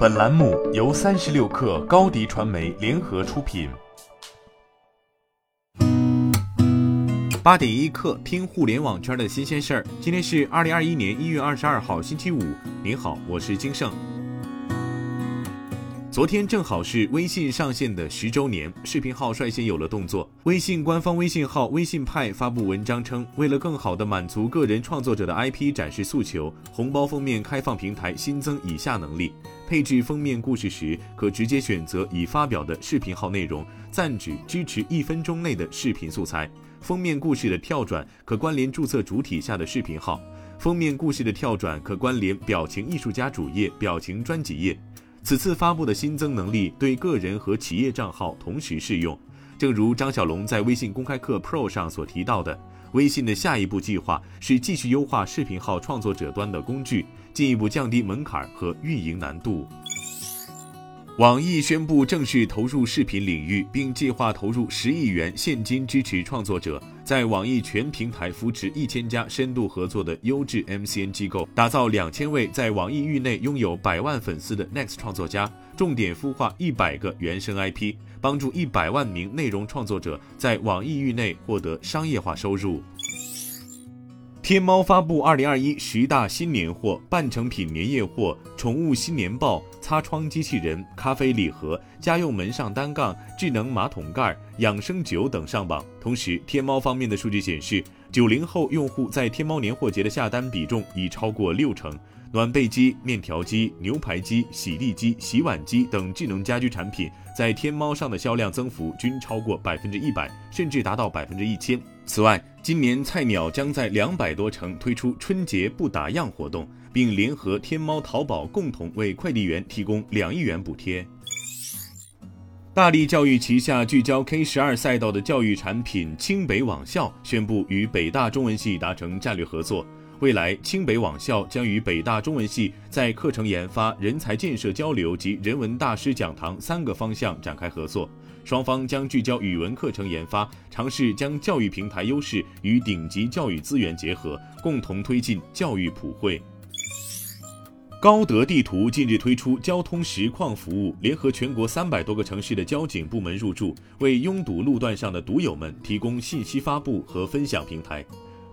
本栏目由三十六氪高低传媒联合出品。八点一刻，听互联网圈的新鲜事儿。今天是二零二一年一月二十二号，星期五。您好，我是金盛。昨天正好是微信上线的十周年，视频号率先有了动作。微信官方微信号“微信派”发布文章称，为了更好地满足个人创作者的 IP 展示诉求，红包封面开放平台新增以下能力：配置封面故事时，可直接选择已发表的视频号内容，暂止支持一分钟内的视频素材；封面故事的跳转可关联注册主体下的视频号；封面故事的跳转可关联表情艺术家主页、表情专辑页。此次发布的新增能力对个人和企业账号同时适用。正如张小龙在微信公开课 Pro 上所提到的，微信的下一步计划是继续优化视频号创作者端的工具，进一步降低门槛和运营难度。网易宣布正式投入视频领域，并计划投入十亿元现金支持创作者，在网易全平台扶持一千家深度合作的优质 MCN 机构，打造两千位在网易域内拥有百万粉丝的 Next 创作家，重点孵化一百个原生 IP，帮助一百万名内容创作者在网易域内获得商业化收入。天猫发布二零二一十大新年货，半成品年夜货、宠物新年报、擦窗机器人、咖啡礼盒、家用门上单杠、智能马桶盖、养生酒等上榜。同时，天猫方面的数据显示，九零后用户在天猫年货节的下单比重已超过六成。暖被机、面条机、牛排机、洗地机、洗碗机等智能家居产品在天猫上的销量增幅均超过百分之一百，甚至达到百分之一千。此外，今年菜鸟将在两百多城推出春节不打烊活动，并联合天猫、淘宝共同为快递员提供两亿元补贴。大力教育旗下聚焦 K 十二赛道的教育产品清北网校宣布与北大中文系达成战略合作。未来，清北网校将与北大中文系在课程研发、人才建设交流及人文大师讲堂三个方向展开合作。双方将聚焦语文课程研发，尝试将教育平台优势与顶级教育资源结合，共同推进教育普惠。高德地图近日推出交通实况服务，联合全国三百多个城市的交警部门入驻，为拥堵路段上的堵友们提供信息发布和分享平台。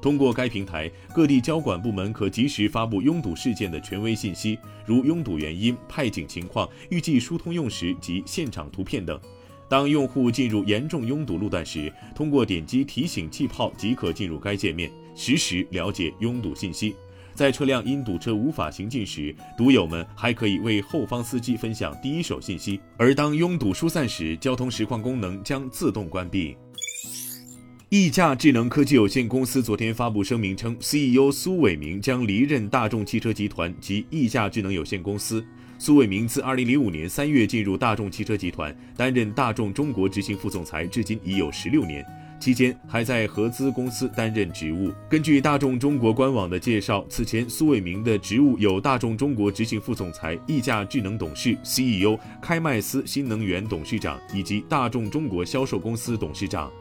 通过该平台，各地交管部门可及时发布拥堵事件的权威信息，如拥堵原因、派警情况、预计疏通用时及现场图片等。当用户进入严重拥堵路段时，通过点击提醒气泡即可进入该界面，实时了解拥堵信息。在车辆因堵车无法行进时，堵友们还可以为后方司机分享第一手信息。而当拥堵疏散时，交通实况功能将自动关闭。易驾智能科技有限公司昨天发布声明称，CEO 苏伟明将离任大众汽车集团及易驾智能有限公司。苏伟明自2005年3月进入大众汽车集团，担任大众中国执行副总裁，至今已有16年，期间还在合资公司担任职务。根据大众中国官网的介绍，此前苏伟明的职务有大众中国执行副总裁、易价智能董事、CEO、开麦斯新能源董事长以及大众中国销售公司董事长。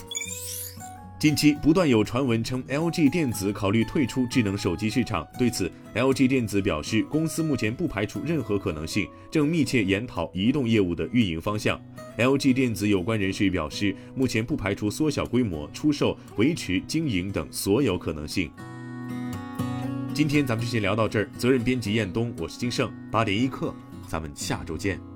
近期不断有传闻称，LG 电子考虑退出智能手机市场。对此，LG 电子表示，公司目前不排除任何可能性，正密切研讨移动业务的运营方向。LG 电子有关人士表示，目前不排除缩小规模、出售、维持经营等所有可能性。今天咱们就先聊到这儿。责任编辑彦东，我是金盛，八点一刻，咱们下周见。